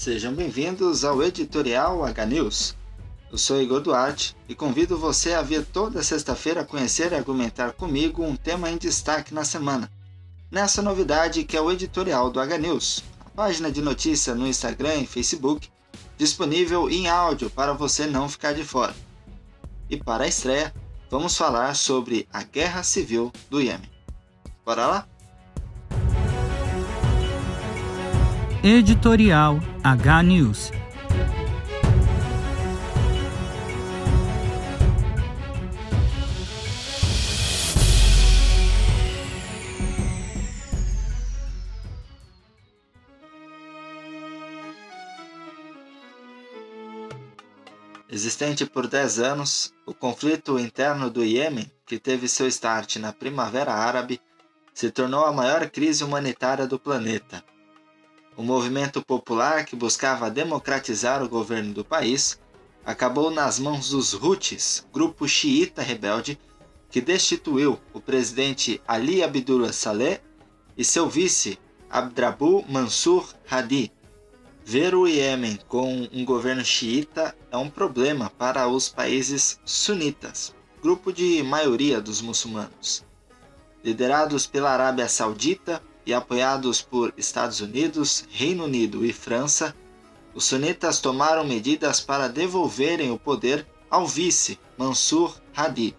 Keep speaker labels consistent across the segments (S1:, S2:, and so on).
S1: Sejam bem-vindos ao editorial H News. Eu sou Igor Duarte e convido você a vir toda sexta-feira conhecer e argumentar comigo um tema em destaque na semana. Nessa novidade que é o editorial do H News, a página de notícia no Instagram e Facebook, disponível em áudio para você não ficar de fora. E para a estreia, vamos falar sobre a guerra civil do Iêmen. Bora lá?
S2: Editorial H News.
S1: Existente por 10 anos, o conflito interno do Iêmen, que teve seu start na Primavera Árabe, se tornou a maior crise humanitária do planeta o movimento popular que buscava democratizar o governo do país acabou nas mãos dos Houthis, grupo xiita rebelde que destituiu o presidente Ali Abdullah Saleh e seu vice Abdrabu Mansur Hadi. Ver o Iêmen com um governo xiita é um problema para os países sunitas, grupo de maioria dos muçulmanos. Liderados pela Arábia Saudita, e apoiados por Estados Unidos, Reino Unido e França, os sunitas tomaram medidas para devolverem o poder ao vice, Mansur Hadi.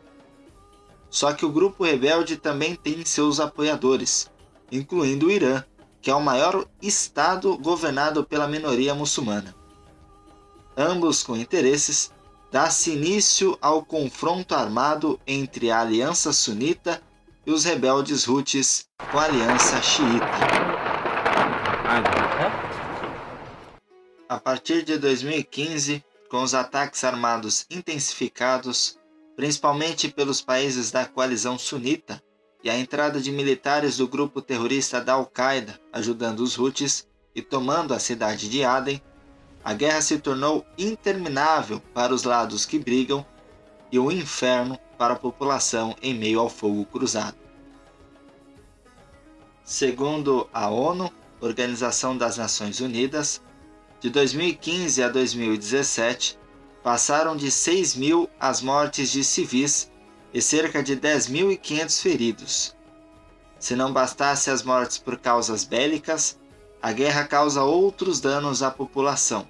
S1: Só que o grupo rebelde também tem seus apoiadores, incluindo o Irã, que é o maior estado governado pela minoria muçulmana. Ambos com interesses, dá-se início ao confronto armado entre a aliança sunita e os rebeldes Houthis com a aliança xiita. A partir de 2015, com os ataques armados intensificados, principalmente pelos países da coalizão sunita, e a entrada de militares do grupo terrorista da Al-Qaeda ajudando os Houthis e tomando a cidade de Aden, a guerra se tornou interminável para os lados que brigam e o inferno para a população em meio ao fogo cruzado. Segundo a ONU, Organização das Nações Unidas, de 2015 a 2017, passaram de 6 mil as mortes de civis e cerca de 10.500 feridos. Se não bastasse as mortes por causas bélicas, a guerra causa outros danos à população.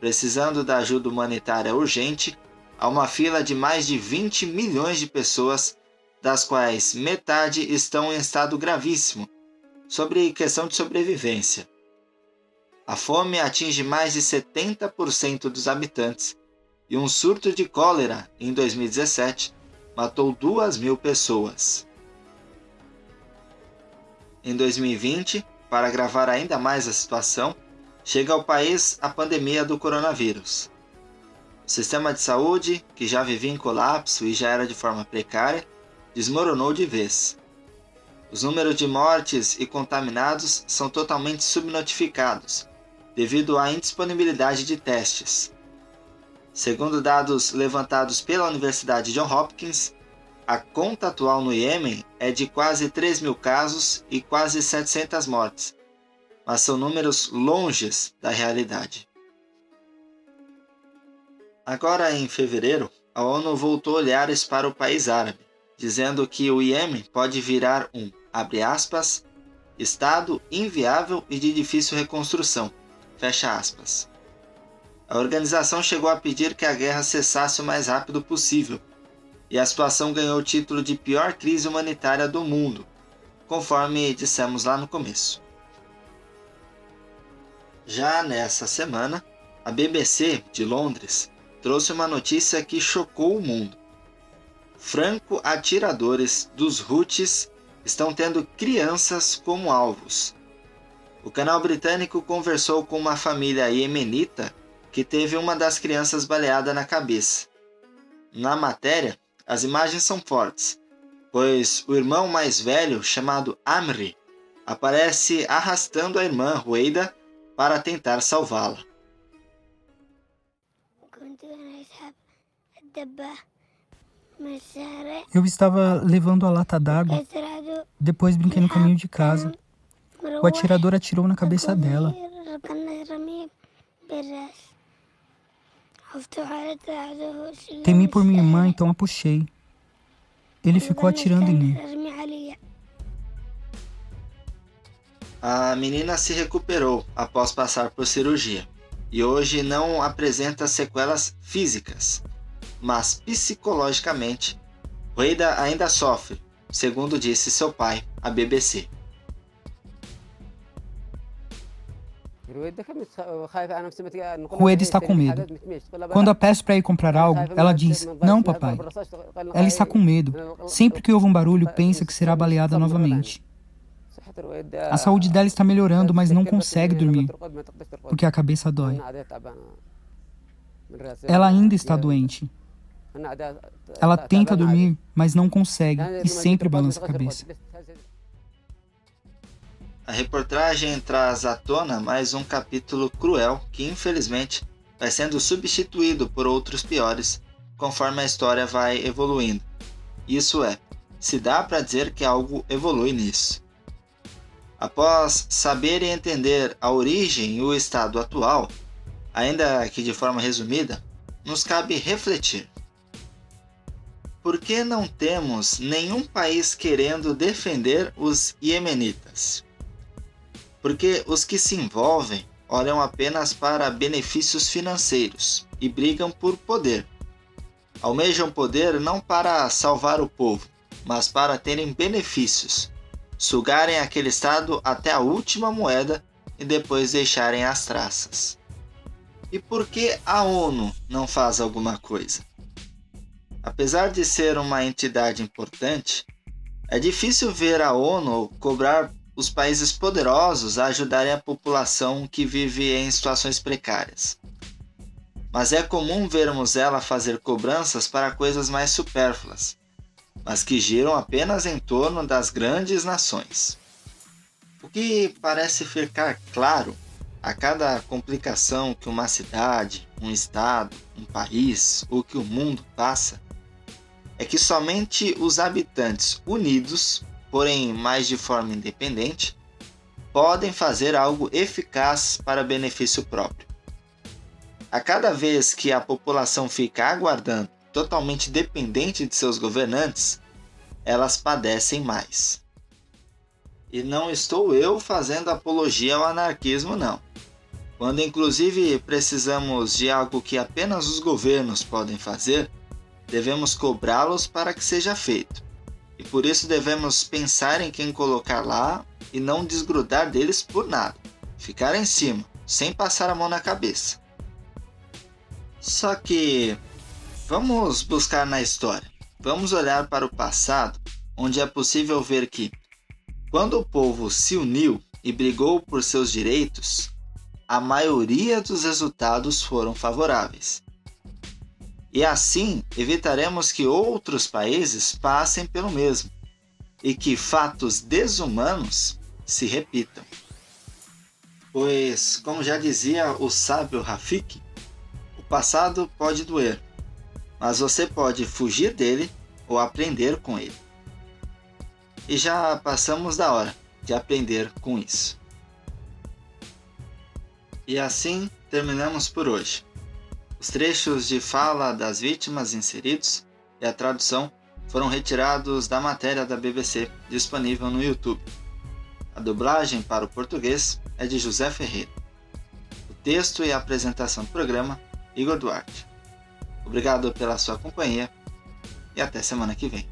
S1: Precisando da ajuda humanitária urgente, há uma fila de mais de 20 milhões de pessoas, das quais metade estão em estado gravíssimo, sobre questão de sobrevivência. A fome atinge mais de 70% dos habitantes e um surto de cólera em 2017 matou 2 mil pessoas. Em 2020, para agravar ainda mais a situação, chega ao país a pandemia do coronavírus. O sistema de saúde, que já vivia em colapso e já era de forma precária, desmoronou de vez. Os números de mortes e contaminados são totalmente subnotificados, devido à indisponibilidade de testes. Segundo dados levantados pela Universidade John Hopkins, a conta atual no Iêmen é de quase 3 mil casos e quase 700 mortes, mas são números longes da realidade. Agora, em fevereiro, a ONU voltou olhares para o país árabe, dizendo que o Iêmen pode virar um, abre aspas, estado inviável e de difícil reconstrução, fecha aspas. A organização chegou a pedir que a guerra cessasse o mais rápido possível, e a situação ganhou o título de pior crise humanitária do mundo, conforme dissemos lá no começo. Já nessa semana, a BBC de Londres trouxe uma notícia que chocou o mundo. Franco-atiradores dos Houthis estão tendo crianças como alvos. O canal britânico conversou com uma família iemenita que teve uma das crianças baleada na cabeça. Na matéria, as imagens são fortes, pois o irmão mais velho, chamado Amri, aparece arrastando a irmã Rueida para tentar salvá-la.
S2: Eu estava levando a lata d'água. Depois brinquei no caminho de casa. O atirador atirou na cabeça dela. Temi por minha irmã, então a puxei. Ele ficou atirando em mim.
S1: A menina se recuperou após passar por cirurgia e hoje não apresenta sequelas físicas, mas psicologicamente, Rueda ainda sofre, segundo disse seu pai à BBC.
S2: Rueda está com medo. Quando a peço para ir comprar algo, ela diz: Não, papai. Ela está com medo. Sempre que ouve um barulho, pensa que será baleada novamente. A saúde dela está melhorando, mas não consegue dormir, porque a cabeça dói. Ela ainda está doente. Ela tenta dormir, mas não consegue e sempre balança a cabeça.
S1: A reportagem traz à tona mais um capítulo cruel que, infelizmente, vai sendo substituído por outros piores conforme a história vai evoluindo. Isso é, se dá para dizer que algo evolui nisso. Após saber e entender a origem e o estado atual, ainda que de forma resumida, nos cabe refletir. Por que não temos nenhum país querendo defender os iemenitas? Porque os que se envolvem olham apenas para benefícios financeiros e brigam por poder. Almejam poder não para salvar o povo, mas para terem benefícios, sugarem aquele estado até a última moeda e depois deixarem as traças. E por que a ONU não faz alguma coisa? Apesar de ser uma entidade importante, é difícil ver a ONU cobrar os países poderosos a ajudarem a população que vive em situações precárias. Mas é comum vermos ela fazer cobranças para coisas mais supérfluas, mas que giram apenas em torno das grandes nações. O que parece ficar claro a cada complicação que uma cidade, um estado, um país ou que o mundo passa é que somente os habitantes unidos, porém mais de forma independente, podem fazer algo eficaz para benefício próprio. A cada vez que a população fica aguardando totalmente dependente de seus governantes, elas padecem mais. E não estou eu fazendo apologia ao anarquismo, não. Quando inclusive precisamos de algo que apenas os governos podem fazer, devemos cobrá-los para que seja feito. E por isso devemos pensar em quem colocar lá e não desgrudar deles por nada. Ficar em cima, sem passar a mão na cabeça. Só que Vamos buscar na história. Vamos olhar para o passado, onde é possível ver que, quando o povo se uniu e brigou por seus direitos, a maioria dos resultados foram favoráveis. E assim evitaremos que outros países passem pelo mesmo e que fatos desumanos se repitam. Pois, como já dizia o sábio Rafik, o passado pode doer, mas você pode fugir dele ou aprender com ele. E já passamos da hora de aprender com isso. E assim terminamos por hoje. Os trechos de fala das vítimas inseridos e a tradução foram retirados da matéria da BBC disponível no YouTube. A dublagem para o português é de José Ferreira. O texto e a apresentação do programa, Igor Duarte. Obrigado pela sua companhia e até semana que vem.